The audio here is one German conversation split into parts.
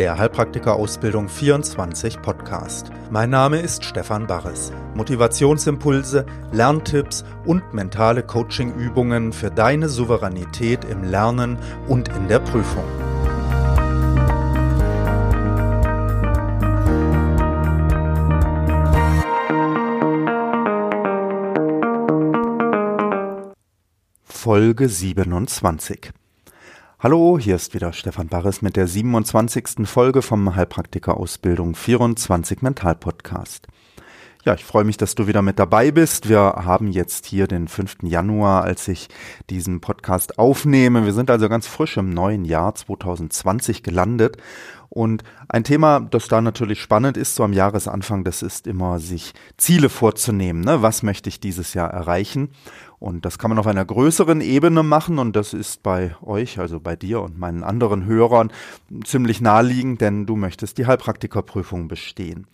der Heilpraktiker-Ausbildung 24 Podcast. Mein Name ist Stefan Barres. Motivationsimpulse, Lerntipps und mentale Coaching-Übungen für deine Souveränität im Lernen und in der Prüfung. Folge 27 Hallo, hier ist wieder Stefan Barres mit der 27. Folge vom Heilpraktiker Ausbildung 24 Mental Podcast. Ja, ich freue mich, dass du wieder mit dabei bist. Wir haben jetzt hier den 5. Januar, als ich diesen Podcast aufnehme. Wir sind also ganz frisch im neuen Jahr 2020 gelandet. Und ein Thema, das da natürlich spannend ist, so am Jahresanfang, das ist immer, sich Ziele vorzunehmen. Ne? Was möchte ich dieses Jahr erreichen? Und das kann man auf einer größeren Ebene machen und das ist bei euch, also bei dir und meinen anderen Hörern ziemlich naheliegend, denn du möchtest die Heilpraktikerprüfung bestehen.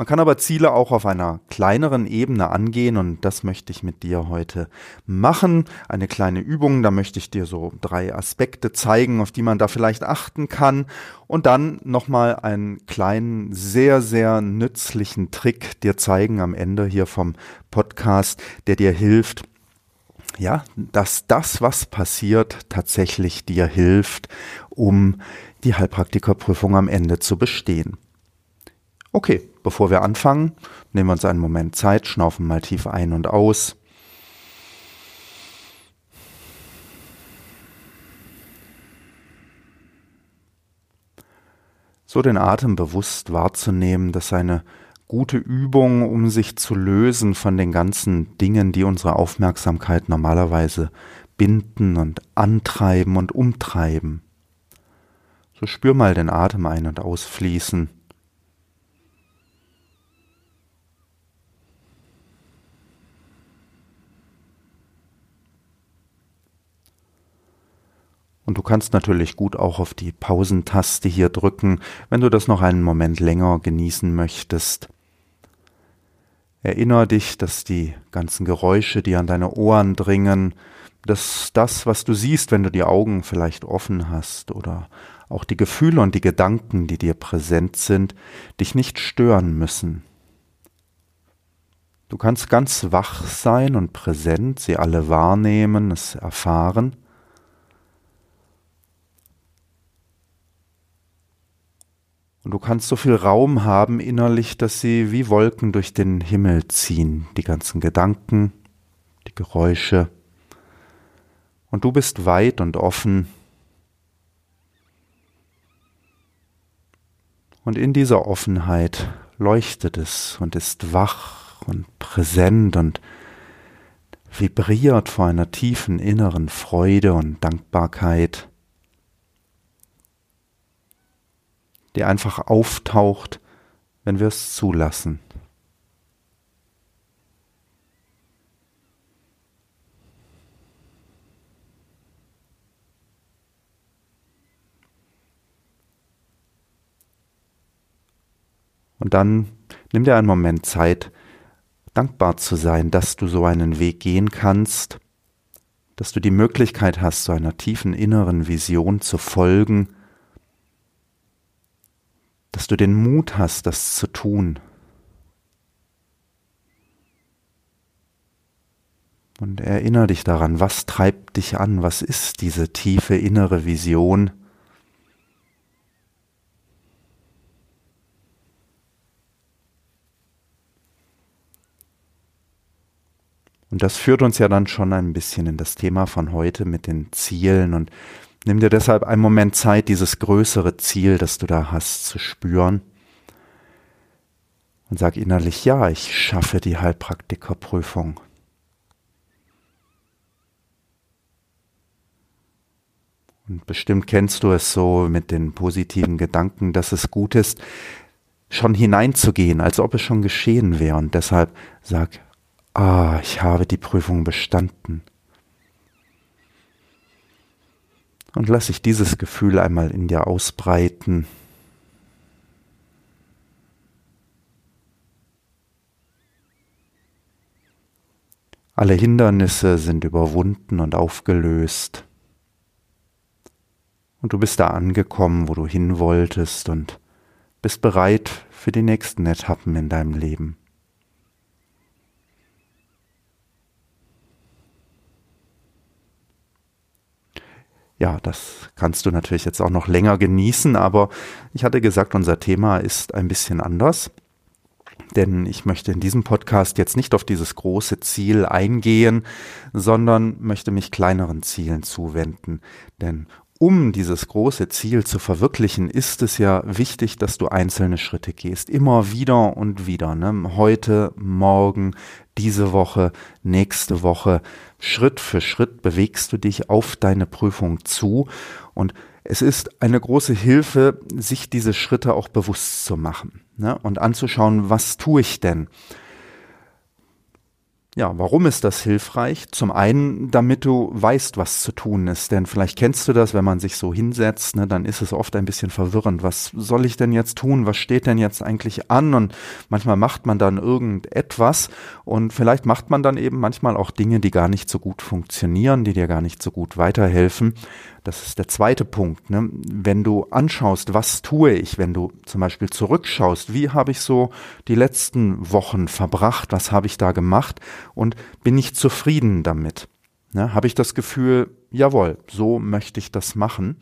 Man kann aber Ziele auch auf einer kleineren Ebene angehen und das möchte ich mit dir heute machen. Eine kleine Übung, da möchte ich dir so drei Aspekte zeigen, auf die man da vielleicht achten kann und dann nochmal einen kleinen, sehr, sehr nützlichen Trick dir zeigen am Ende hier vom Podcast, der dir hilft, ja, dass das, was passiert, tatsächlich dir hilft, um die Heilpraktikerprüfung am Ende zu bestehen. Okay, bevor wir anfangen, nehmen wir uns einen Moment Zeit, schnaufen mal tief ein und aus. So den Atem bewusst wahrzunehmen, dass eine gute Übung, um sich zu lösen von den ganzen Dingen, die unsere Aufmerksamkeit normalerweise binden und antreiben und umtreiben. So spür mal den Atem ein- und ausfließen. Und du kannst natürlich gut auch auf die Pausentaste hier drücken, wenn du das noch einen Moment länger genießen möchtest. Erinnere dich, dass die ganzen Geräusche, die an deine Ohren dringen, dass das, was du siehst, wenn du die Augen vielleicht offen hast oder auch die Gefühle und die Gedanken, die dir präsent sind, dich nicht stören müssen. Du kannst ganz wach sein und präsent, sie alle wahrnehmen, es erfahren. Und du kannst so viel Raum haben innerlich, dass sie wie Wolken durch den Himmel ziehen, die ganzen Gedanken, die Geräusche. Und du bist weit und offen. Und in dieser Offenheit leuchtet es und ist wach und präsent und vibriert vor einer tiefen inneren Freude und Dankbarkeit. Die einfach auftaucht, wenn wir es zulassen. Und dann nimm dir einen Moment Zeit, dankbar zu sein, dass du so einen Weg gehen kannst, dass du die Möglichkeit hast, so einer tiefen inneren Vision zu folgen, dass du den Mut hast, das zu tun. Und erinnere dich daran, was treibt dich an, was ist diese tiefe innere Vision. Und das führt uns ja dann schon ein bisschen in das Thema von heute mit den Zielen und Nimm dir deshalb einen Moment Zeit, dieses größere Ziel, das du da hast, zu spüren. Und sag innerlich, ja, ich schaffe die Heilpraktikerprüfung. Und bestimmt kennst du es so mit den positiven Gedanken, dass es gut ist, schon hineinzugehen, als ob es schon geschehen wäre. Und deshalb sag, ah, ich habe die Prüfung bestanden. Und lass sich dieses Gefühl einmal in dir ausbreiten. Alle Hindernisse sind überwunden und aufgelöst. Und du bist da angekommen, wo du hin wolltest und bist bereit für die nächsten Etappen in deinem Leben. Ja, das kannst du natürlich jetzt auch noch länger genießen, aber ich hatte gesagt, unser Thema ist ein bisschen anders. Denn ich möchte in diesem Podcast jetzt nicht auf dieses große Ziel eingehen, sondern möchte mich kleineren Zielen zuwenden. Denn um dieses große Ziel zu verwirklichen, ist es ja wichtig, dass du einzelne Schritte gehst. Immer wieder und wieder. Ne? Heute, morgen, diese Woche, nächste Woche. Schritt für Schritt bewegst du dich auf deine Prüfung zu. Und es ist eine große Hilfe, sich diese Schritte auch bewusst zu machen ne? und anzuschauen, was tue ich denn? Ja, warum ist das hilfreich? Zum einen, damit du weißt, was zu tun ist. Denn vielleicht kennst du das, wenn man sich so hinsetzt, ne, dann ist es oft ein bisschen verwirrend. Was soll ich denn jetzt tun? Was steht denn jetzt eigentlich an? Und manchmal macht man dann irgendetwas und vielleicht macht man dann eben manchmal auch Dinge, die gar nicht so gut funktionieren, die dir gar nicht so gut weiterhelfen. Das ist der zweite Punkt. Ne? Wenn du anschaust, was tue ich, wenn du zum Beispiel zurückschaust, wie habe ich so die letzten Wochen verbracht, was habe ich da gemacht und bin ich zufrieden damit? Ne? Habe ich das Gefühl, jawohl, so möchte ich das machen?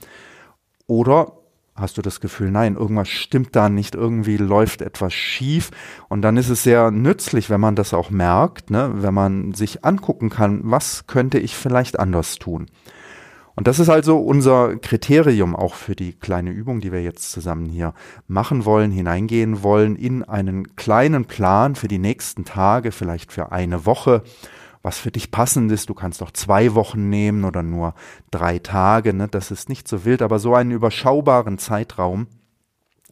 Oder hast du das Gefühl, nein, irgendwas stimmt da nicht, irgendwie läuft etwas schief. Und dann ist es sehr nützlich, wenn man das auch merkt, ne? wenn man sich angucken kann, was könnte ich vielleicht anders tun. Und das ist also unser Kriterium auch für die kleine Übung, die wir jetzt zusammen hier machen wollen, hineingehen wollen in einen kleinen Plan für die nächsten Tage, vielleicht für eine Woche, was für dich passend ist. Du kannst auch zwei Wochen nehmen oder nur drei Tage. Ne? Das ist nicht so wild, aber so einen überschaubaren Zeitraum,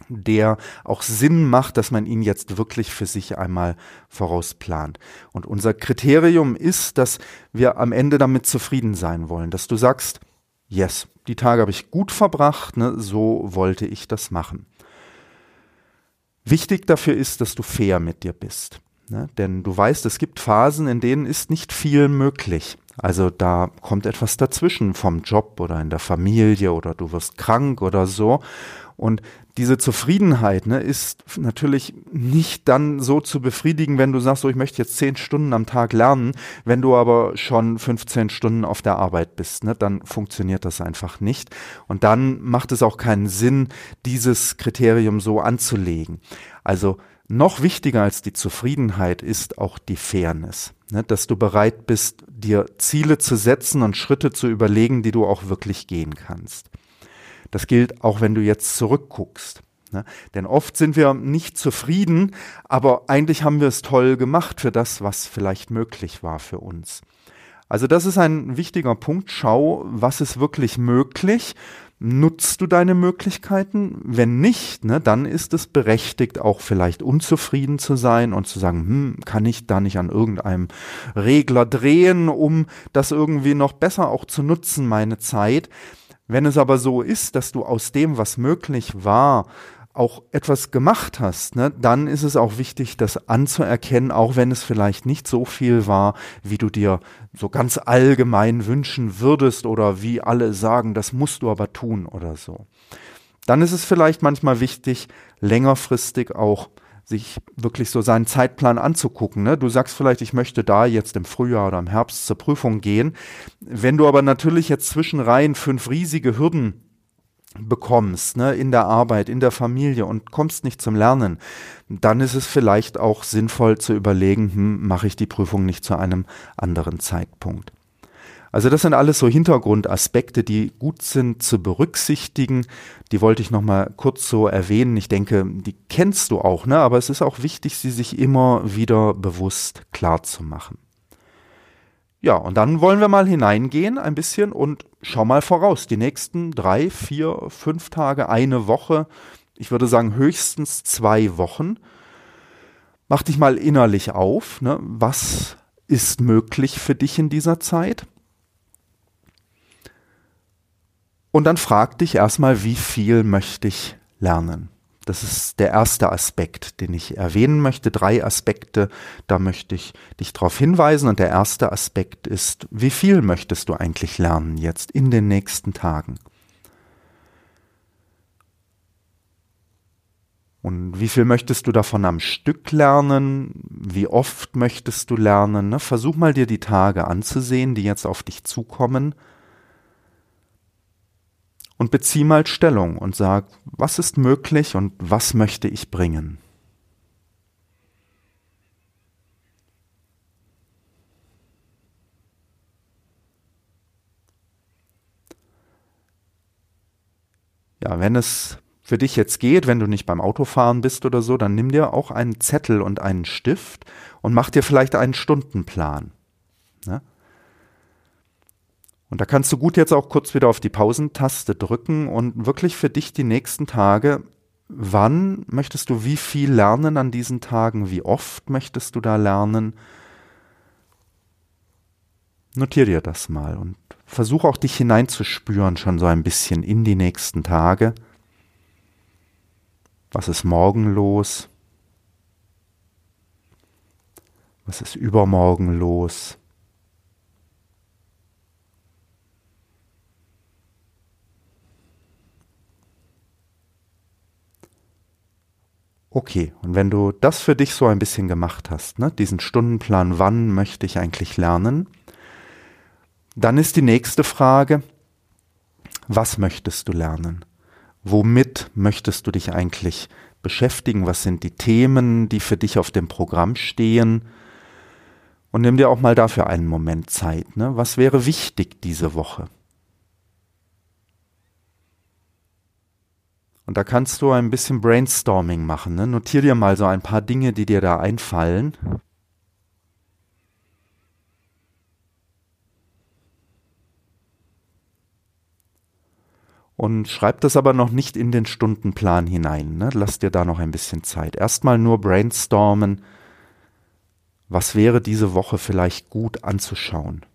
der auch Sinn macht, dass man ihn jetzt wirklich für sich einmal vorausplant. Und unser Kriterium ist, dass wir am Ende damit zufrieden sein wollen, dass du sagst, yes, die Tage habe ich gut verbracht, ne, so wollte ich das machen. Wichtig dafür ist, dass du fair mit dir bist. Ne? Denn du weißt, es gibt Phasen, in denen ist nicht viel möglich. Also da kommt etwas dazwischen vom Job oder in der Familie oder du wirst krank oder so. Und diese Zufriedenheit ne, ist natürlich nicht dann so zu befriedigen, wenn du sagst, so ich möchte jetzt zehn Stunden am Tag lernen, wenn du aber schon 15 Stunden auf der Arbeit bist, ne, dann funktioniert das einfach nicht. Und dann macht es auch keinen Sinn, dieses Kriterium so anzulegen. Also noch wichtiger als die Zufriedenheit ist auch die Fairness, ne, dass du bereit bist, dir Ziele zu setzen und Schritte zu überlegen, die du auch wirklich gehen kannst. Das gilt auch, wenn du jetzt zurückguckst. Ne? Denn oft sind wir nicht zufrieden, aber eigentlich haben wir es toll gemacht für das, was vielleicht möglich war für uns. Also das ist ein wichtiger Punkt. Schau, was ist wirklich möglich Nutzt du deine Möglichkeiten? Wenn nicht, ne, dann ist es berechtigt, auch vielleicht unzufrieden zu sein und zu sagen, hm, kann ich da nicht an irgendeinem Regler drehen, um das irgendwie noch besser auch zu nutzen, meine Zeit. Wenn es aber so ist, dass du aus dem, was möglich war, auch etwas gemacht hast, ne, dann ist es auch wichtig, das anzuerkennen, auch wenn es vielleicht nicht so viel war, wie du dir so ganz allgemein wünschen würdest oder wie alle sagen, das musst du aber tun oder so. Dann ist es vielleicht manchmal wichtig, längerfristig auch sich wirklich so seinen Zeitplan anzugucken. Ne? Du sagst vielleicht, ich möchte da jetzt im Frühjahr oder im Herbst zur Prüfung gehen. Wenn du aber natürlich jetzt zwischen Reihen fünf riesige Hürden bekommst, ne, in der Arbeit, in der Familie und kommst nicht zum Lernen, dann ist es vielleicht auch sinnvoll zu überlegen, hm, mache ich die Prüfung nicht zu einem anderen Zeitpunkt. Also das sind alles so Hintergrundaspekte, die gut sind zu berücksichtigen. Die wollte ich noch mal kurz so erwähnen. Ich denke, die kennst du auch, ne? Aber es ist auch wichtig, sie sich immer wieder bewusst klar zu machen. Ja, und dann wollen wir mal hineingehen ein bisschen und schau mal voraus. Die nächsten drei, vier, fünf Tage, eine Woche, ich würde sagen höchstens zwei Wochen. Mach dich mal innerlich auf. Ne? Was ist möglich für dich in dieser Zeit? Und dann frag dich erstmal, wie viel möchte ich lernen? Das ist der erste Aspekt, den ich erwähnen möchte. Drei Aspekte, da möchte ich dich darauf hinweisen. Und der erste Aspekt ist, wie viel möchtest du eigentlich lernen jetzt in den nächsten Tagen? Und wie viel möchtest du davon am Stück lernen? Wie oft möchtest du lernen? Ne, versuch mal dir die Tage anzusehen, die jetzt auf dich zukommen. Und bezieh mal Stellung und sag, was ist möglich und was möchte ich bringen? Ja, wenn es für dich jetzt geht, wenn du nicht beim Autofahren bist oder so, dann nimm dir auch einen Zettel und einen Stift und mach dir vielleicht einen Stundenplan. Und da kannst du gut jetzt auch kurz wieder auf die Pausentaste drücken und wirklich für dich die nächsten Tage, wann möchtest du wie viel lernen an diesen Tagen, wie oft möchtest du da lernen? Notier dir das mal und versuch auch dich hineinzuspüren schon so ein bisschen in die nächsten Tage. Was ist morgen los? Was ist übermorgen los? Okay, und wenn du das für dich so ein bisschen gemacht hast, ne, diesen Stundenplan, wann möchte ich eigentlich lernen, dann ist die nächste Frage, was möchtest du lernen? Womit möchtest du dich eigentlich beschäftigen? Was sind die Themen, die für dich auf dem Programm stehen? Und nimm dir auch mal dafür einen Moment Zeit. Ne? Was wäre wichtig diese Woche? Und da kannst du ein bisschen Brainstorming machen. Ne? Notier dir mal so ein paar Dinge, die dir da einfallen. Und schreib das aber noch nicht in den Stundenplan hinein. Ne? Lass dir da noch ein bisschen Zeit. Erstmal nur brainstormen. Was wäre diese Woche vielleicht gut anzuschauen?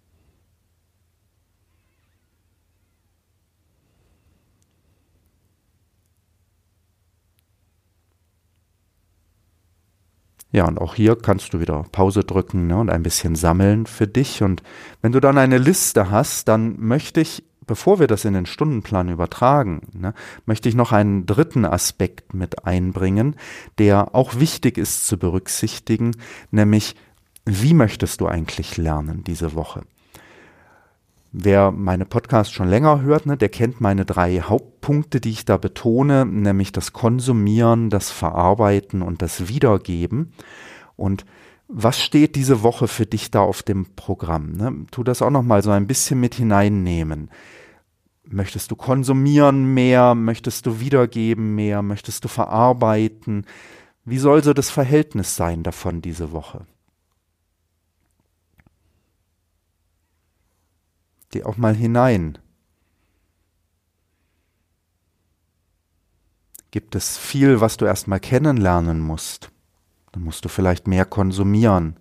Ja, und auch hier kannst du wieder Pause drücken ne, und ein bisschen sammeln für dich. Und wenn du dann eine Liste hast, dann möchte ich bevor wir das in den Stundenplan übertragen, ne, möchte ich noch einen dritten Aspekt mit einbringen, der auch wichtig ist zu berücksichtigen, nämlich wie möchtest du eigentlich lernen diese Woche? Wer meine Podcasts schon länger hört, ne, der kennt meine drei Hauptpunkte, die ich da betone, nämlich das Konsumieren, das Verarbeiten und das Wiedergeben. Und was steht diese Woche für dich da auf dem Programm? Ne? Tu das auch noch mal so ein bisschen mit hineinnehmen. Möchtest du konsumieren mehr? Möchtest du wiedergeben mehr? Möchtest du verarbeiten? Wie soll so das Verhältnis sein davon diese Woche? Geh auch mal hinein. Gibt es viel, was du erstmal kennenlernen musst? Dann musst du vielleicht mehr konsumieren.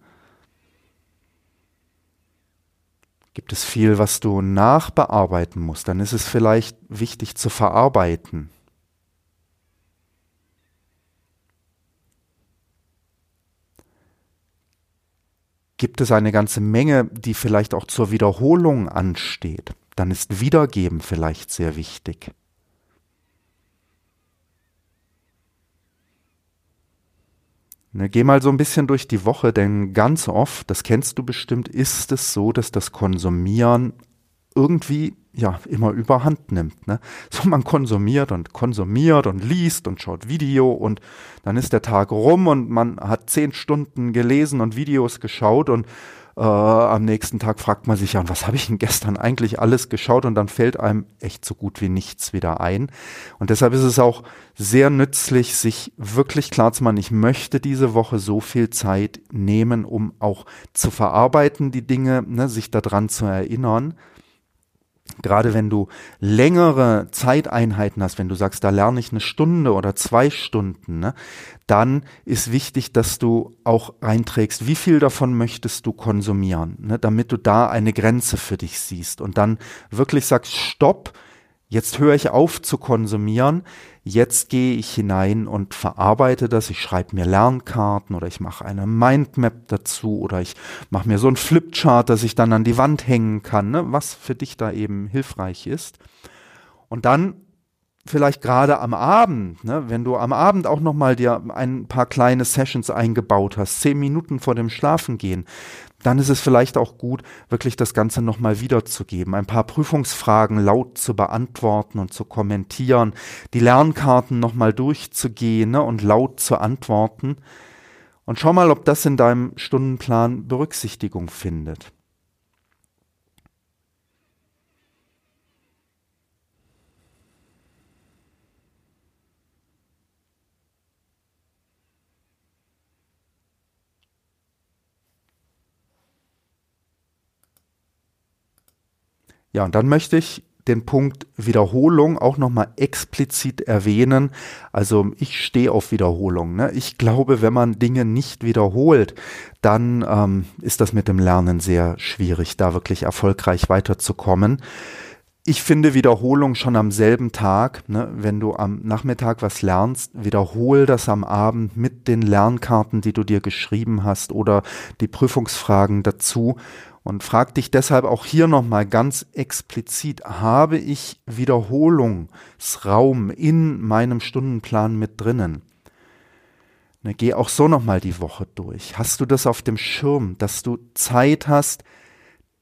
Gibt es viel, was du nachbearbeiten musst, dann ist es vielleicht wichtig zu verarbeiten. Gibt es eine ganze Menge, die vielleicht auch zur Wiederholung ansteht, dann ist Wiedergeben vielleicht sehr wichtig. Ne, geh mal so ein bisschen durch die Woche, denn ganz oft, das kennst du bestimmt, ist es so, dass das Konsumieren irgendwie ja immer überhand nimmt. Ne? So man konsumiert und konsumiert und liest und schaut Video und dann ist der Tag rum und man hat zehn Stunden gelesen und Videos geschaut und äh, am nächsten Tag fragt man sich ja, was habe ich denn gestern eigentlich alles geschaut? Und dann fällt einem echt so gut wie nichts wieder ein. Und deshalb ist es auch sehr nützlich, sich wirklich klar zu machen, ich möchte diese Woche so viel Zeit nehmen, um auch zu verarbeiten, die Dinge, ne, sich daran zu erinnern Gerade wenn du längere Zeiteinheiten hast, wenn du sagst, da lerne ich eine Stunde oder zwei Stunden, ne, dann ist wichtig, dass du auch einträgst, wie viel davon möchtest du konsumieren, ne, damit du da eine Grenze für dich siehst. Und dann wirklich sagst, stopp, Jetzt höre ich auf zu konsumieren, jetzt gehe ich hinein und verarbeite das. Ich schreibe mir Lernkarten oder ich mache eine Mindmap dazu oder ich mache mir so ein Flipchart, das ich dann an die Wand hängen kann, ne? was für dich da eben hilfreich ist. Und dann vielleicht gerade am Abend, ne, wenn du am Abend auch nochmal dir ein paar kleine Sessions eingebaut hast, zehn Minuten vor dem Schlafengehen, dann ist es vielleicht auch gut, wirklich das Ganze nochmal wiederzugeben, ein paar Prüfungsfragen laut zu beantworten und zu kommentieren, die Lernkarten nochmal durchzugehen ne, und laut zu antworten. Und schau mal, ob das in deinem Stundenplan Berücksichtigung findet. Ja, und dann möchte ich den Punkt Wiederholung auch nochmal explizit erwähnen. Also ich stehe auf Wiederholung. Ne? Ich glaube, wenn man Dinge nicht wiederholt, dann ähm, ist das mit dem Lernen sehr schwierig, da wirklich erfolgreich weiterzukommen. Ich finde Wiederholung schon am selben Tag. Ne? Wenn du am Nachmittag was lernst, wiederhol das am Abend mit den Lernkarten, die du dir geschrieben hast oder die Prüfungsfragen dazu und frag dich deshalb auch hier nochmal ganz explizit, habe ich Wiederholungsraum in meinem Stundenplan mit drinnen? Ne, geh auch so nochmal die Woche durch. Hast du das auf dem Schirm, dass du Zeit hast,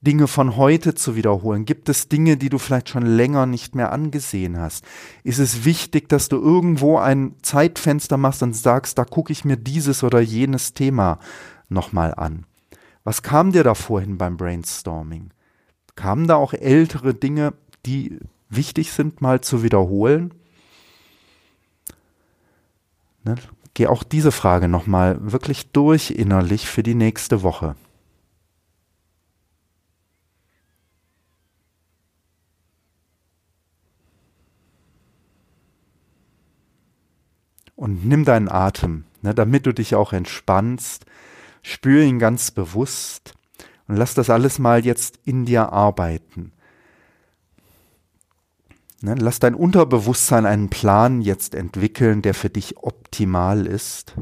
Dinge von heute zu wiederholen? Gibt es Dinge, die du vielleicht schon länger nicht mehr angesehen hast? Ist es wichtig, dass du irgendwo ein Zeitfenster machst und sagst, da gucke ich mir dieses oder jenes Thema nochmal an? Was kam dir da vorhin beim Brainstorming? Kamen da auch ältere Dinge, die wichtig sind, mal zu wiederholen? Ne? Geh auch diese Frage nochmal wirklich durch innerlich für die nächste Woche. Und nimm deinen Atem, ne, damit du dich auch entspannst Spür ihn ganz bewusst und lass das alles mal jetzt in dir arbeiten. Ne, lass dein Unterbewusstsein einen Plan jetzt entwickeln, der für dich optimal ist.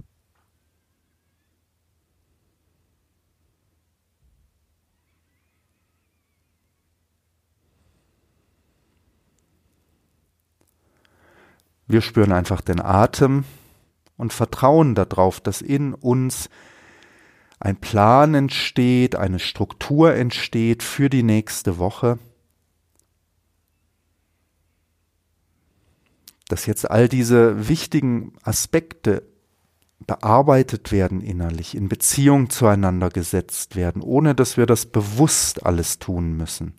Wir spüren einfach den Atem und vertrauen darauf, dass in uns ein Plan entsteht, eine Struktur entsteht für die nächste Woche, dass jetzt all diese wichtigen Aspekte bearbeitet werden innerlich, in Beziehung zueinander gesetzt werden, ohne dass wir das bewusst alles tun müssen.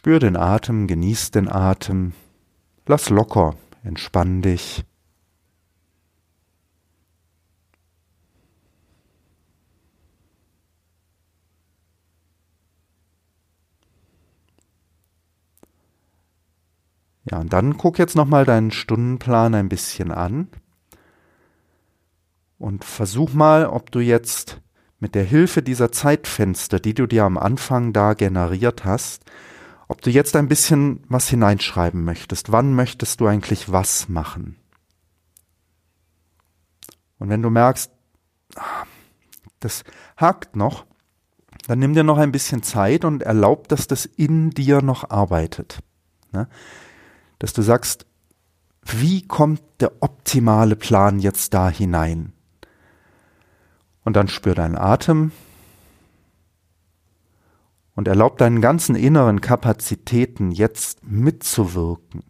Spür den Atem, genieß den Atem, lass locker, entspann dich. Ja, und dann guck jetzt nochmal deinen Stundenplan ein bisschen an und versuch mal, ob du jetzt mit der Hilfe dieser Zeitfenster, die du dir am Anfang da generiert hast, ob du jetzt ein bisschen was hineinschreiben möchtest. Wann möchtest du eigentlich was machen? Und wenn du merkst, ah, das hakt noch, dann nimm dir noch ein bisschen Zeit und erlaub, dass das in dir noch arbeitet. Ne? Dass du sagst, wie kommt der optimale Plan jetzt da hinein? Und dann spür deinen Atem, und erlaub deinen ganzen inneren Kapazitäten jetzt mitzuwirken.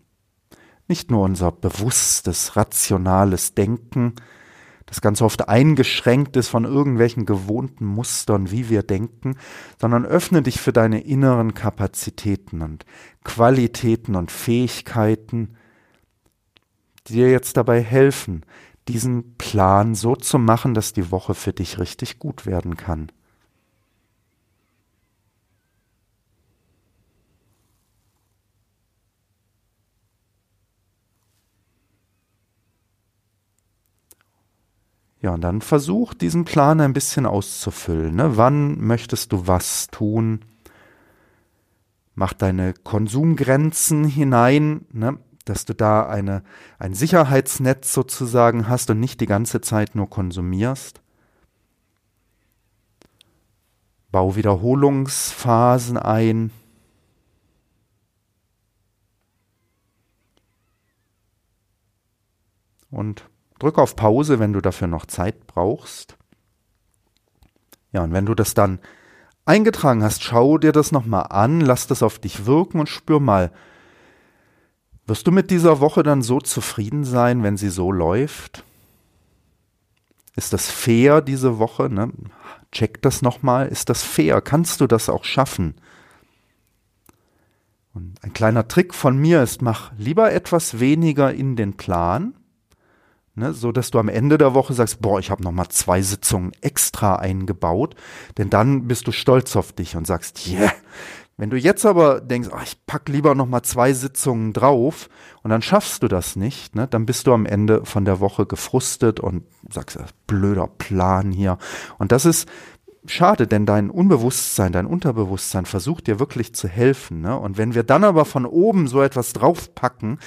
Nicht nur unser bewusstes, rationales Denken, das ganz oft eingeschränkt ist von irgendwelchen gewohnten Mustern, wie wir denken, sondern öffne dich für deine inneren Kapazitäten und Qualitäten und Fähigkeiten, die dir jetzt dabei helfen, diesen Plan so zu machen, dass die Woche für dich richtig gut werden kann. Ja, und dann versuch diesen Plan ein bisschen auszufüllen. Ne? Wann möchtest du was tun? Mach deine Konsumgrenzen hinein. Ne? dass du da eine, ein Sicherheitsnetz sozusagen hast und nicht die ganze Zeit nur konsumierst. Bau Wiederholungsphasen ein. Und drück auf Pause, wenn du dafür noch Zeit brauchst. Ja, und wenn du das dann eingetragen hast, schau dir das nochmal an, lass das auf dich wirken und spür mal, wirst du mit dieser Woche dann so zufrieden sein, wenn sie so läuft? Ist das fair diese Woche? Ne? Check das nochmal. Ist das fair? Kannst du das auch schaffen? Und ein kleiner Trick von mir ist, mach lieber etwas weniger in den Plan Ne, so dass du am Ende der Woche sagst, boah, ich habe noch mal zwei Sitzungen extra eingebaut, denn dann bist du stolz auf dich und sagst, yeah. Wenn du jetzt aber denkst, ach, ich pack lieber noch mal zwei Sitzungen drauf und dann schaffst du das nicht, ne, dann bist du am Ende von der Woche gefrustet und sagst, blöder Plan hier. Und das ist schade, denn dein Unbewusstsein, dein Unterbewusstsein versucht dir wirklich zu helfen. Ne? Und wenn wir dann aber von oben so etwas draufpacken,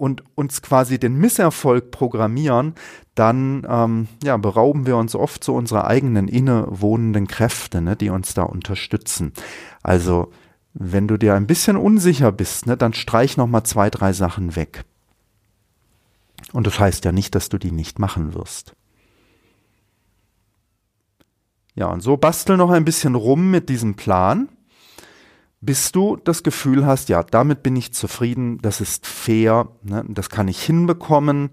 und uns quasi den Misserfolg programmieren, dann ähm, ja, berauben wir uns oft so unserer eigenen innewohnenden Kräfte, ne, die uns da unterstützen. Also wenn du dir ein bisschen unsicher bist, ne, dann streich noch mal zwei, drei Sachen weg. Und das heißt ja nicht, dass du die nicht machen wirst. Ja, und so bastel noch ein bisschen rum mit diesem Plan bis du das Gefühl hast, ja, damit bin ich zufrieden, das ist fair, ne, das kann ich hinbekommen.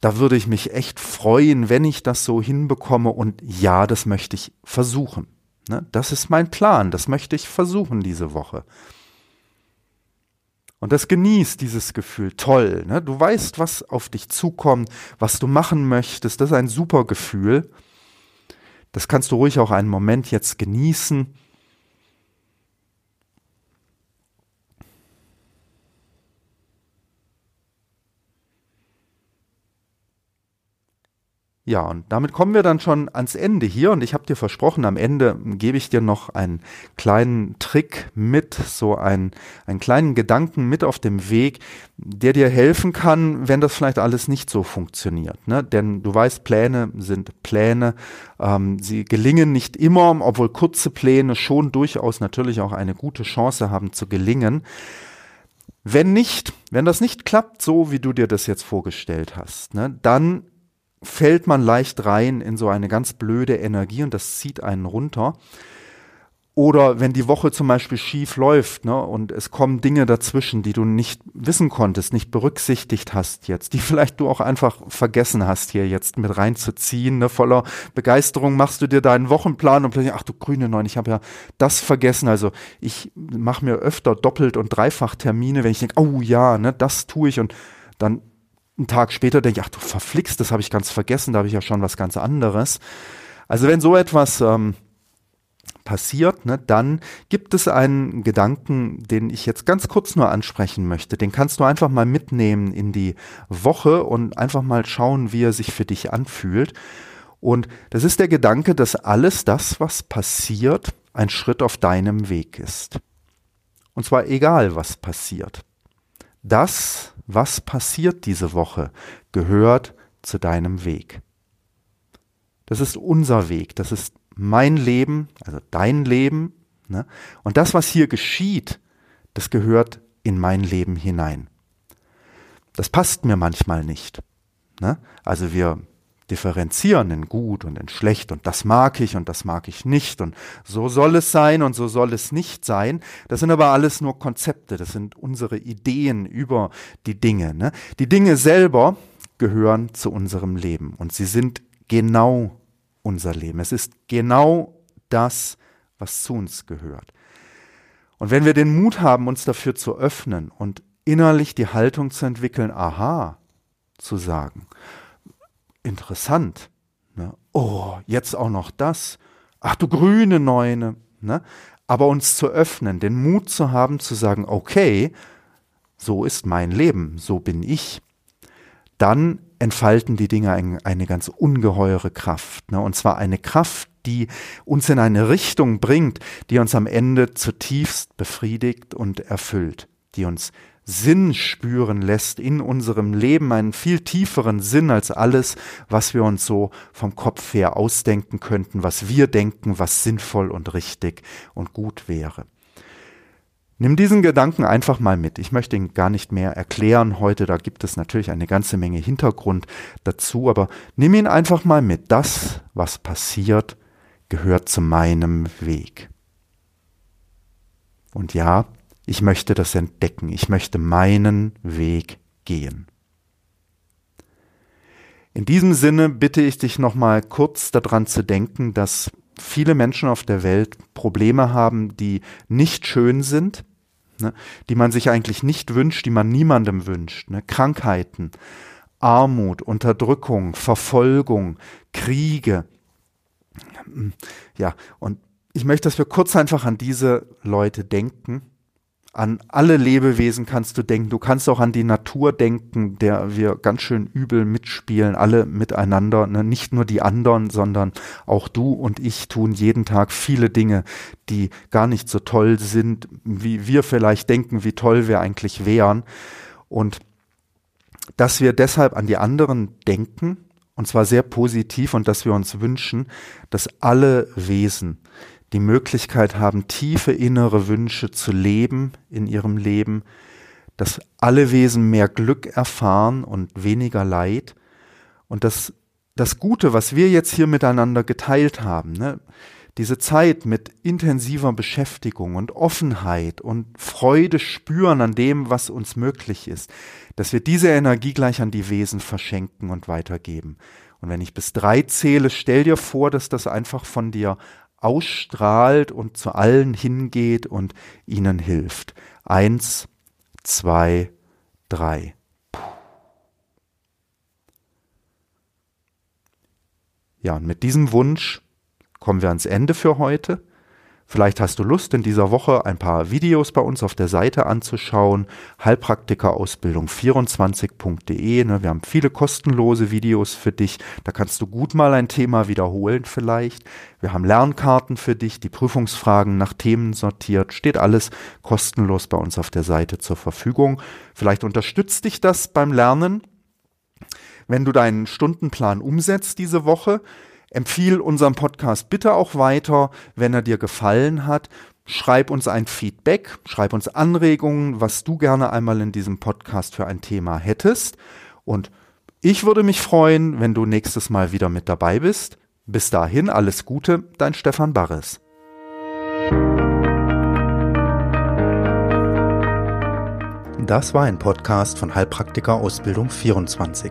Da würde ich mich echt freuen, wenn ich das so hinbekomme und ja, das möchte ich versuchen. Ne, das ist mein Plan, das möchte ich versuchen diese Woche. Und das genießt dieses Gefühl, toll. Ne? Du weißt, was auf dich zukommt, was du machen möchtest. Das ist ein super Gefühl. Das kannst du ruhig auch einen Moment jetzt genießen Ja, und damit kommen wir dann schon ans Ende hier und ich habe dir versprochen, am Ende gebe ich dir noch einen kleinen Trick mit, so einen, einen kleinen Gedanken mit auf dem Weg, der dir helfen kann, wenn das vielleicht alles nicht so funktioniert. Ne? Denn du weißt, Pläne sind Pläne, ähm, sie gelingen nicht immer, obwohl kurze Pläne schon durchaus natürlich auch eine gute Chance haben zu gelingen. Wenn nicht, wenn das nicht klappt, so wie du dir das jetzt vorgestellt hast, ne, dann fällt man leicht rein in so eine ganz blöde Energie und das zieht einen runter. Oder wenn die Woche zum Beispiel schief läuft ne, und es kommen Dinge dazwischen, die du nicht wissen konntest, nicht berücksichtigt hast jetzt, die vielleicht du auch einfach vergessen hast hier jetzt mit reinzuziehen. Ne, voller Begeisterung machst du dir deinen Wochenplan und plötzlich, ach du grüne Neun, ich habe ja das vergessen. Also ich mache mir öfter doppelt und dreifach Termine, wenn ich denke, oh ja, ne, das tue ich und dann einen Tag später denke ich, ach du verflixt, das habe ich ganz vergessen, da habe ich ja schon was ganz anderes. Also wenn so etwas ähm, passiert, ne, dann gibt es einen Gedanken, den ich jetzt ganz kurz nur ansprechen möchte. Den kannst du einfach mal mitnehmen in die Woche und einfach mal schauen, wie er sich für dich anfühlt. Und das ist der Gedanke, dass alles das, was passiert, ein Schritt auf deinem Weg ist. Und zwar egal, was passiert. Das, was passiert diese Woche, gehört zu deinem Weg. Das ist unser Weg, das ist mein Leben, also dein Leben. Ne? Und das, was hier geschieht, das gehört in mein Leben hinein. Das passt mir manchmal nicht. Ne? Also wir differenzieren in gut und in schlecht und das mag ich und das mag ich nicht und so soll es sein und so soll es nicht sein. Das sind aber alles nur Konzepte, das sind unsere Ideen über die Dinge. Ne? Die Dinge selber gehören zu unserem Leben und sie sind genau unser Leben. Es ist genau das, was zu uns gehört. Und wenn wir den Mut haben, uns dafür zu öffnen und innerlich die Haltung zu entwickeln, aha, zu sagen, interessant. Ne? Oh, jetzt auch noch das. Ach du grüne Neune. Ne? Aber uns zu öffnen, den Mut zu haben, zu sagen, okay, so ist mein Leben, so bin ich, dann entfalten die Dinge ein, eine ganz ungeheure Kraft. Ne? Und zwar eine Kraft, die uns in eine Richtung bringt, die uns am Ende zutiefst befriedigt und erfüllt, die uns Sinn spüren lässt in unserem Leben, einen viel tieferen Sinn als alles, was wir uns so vom Kopf her ausdenken könnten, was wir denken, was sinnvoll und richtig und gut wäre. Nimm diesen Gedanken einfach mal mit. Ich möchte ihn gar nicht mehr erklären heute, da gibt es natürlich eine ganze Menge Hintergrund dazu, aber nimm ihn einfach mal mit. Das, was passiert, gehört zu meinem Weg. Und ja, ich möchte das entdecken, ich möchte meinen Weg gehen. In diesem Sinne bitte ich dich nochmal kurz daran zu denken, dass viele Menschen auf der Welt Probleme haben, die nicht schön sind, ne, die man sich eigentlich nicht wünscht, die man niemandem wünscht. Ne, Krankheiten, Armut, Unterdrückung, Verfolgung, Kriege. Ja, und ich möchte, dass wir kurz einfach an diese Leute denken. An alle Lebewesen kannst du denken. Du kannst auch an die Natur denken, der wir ganz schön übel mitspielen, alle miteinander. Ne? Nicht nur die anderen, sondern auch du und ich tun jeden Tag viele Dinge, die gar nicht so toll sind, wie wir vielleicht denken, wie toll wir eigentlich wären. Und dass wir deshalb an die anderen denken, und zwar sehr positiv, und dass wir uns wünschen, dass alle Wesen die Möglichkeit haben, tiefe innere Wünsche zu leben in ihrem Leben, dass alle Wesen mehr Glück erfahren und weniger Leid und dass das Gute, was wir jetzt hier miteinander geteilt haben, ne, diese Zeit mit intensiver Beschäftigung und Offenheit und Freude spüren an dem, was uns möglich ist, dass wir diese Energie gleich an die Wesen verschenken und weitergeben. Und wenn ich bis drei zähle, stell dir vor, dass das einfach von dir ausstrahlt und zu allen hingeht und ihnen hilft. Eins, zwei, drei. Ja, und mit diesem Wunsch kommen wir ans Ende für heute. Vielleicht hast du Lust, in dieser Woche ein paar Videos bei uns auf der Seite anzuschauen. Heilpraktikerausbildung24.de. Ne? Wir haben viele kostenlose Videos für dich. Da kannst du gut mal ein Thema wiederholen vielleicht. Wir haben Lernkarten für dich, die Prüfungsfragen nach Themen sortiert. Steht alles kostenlos bei uns auf der Seite zur Verfügung. Vielleicht unterstützt dich das beim Lernen. Wenn du deinen Stundenplan umsetzt diese Woche, Empfiehl unseren Podcast bitte auch weiter, wenn er dir gefallen hat. Schreib uns ein Feedback, schreib uns Anregungen, was du gerne einmal in diesem Podcast für ein Thema hättest. Und ich würde mich freuen, wenn du nächstes Mal wieder mit dabei bist. Bis dahin alles Gute, dein Stefan Barres. Das war ein Podcast von Heilpraktiker Ausbildung 24.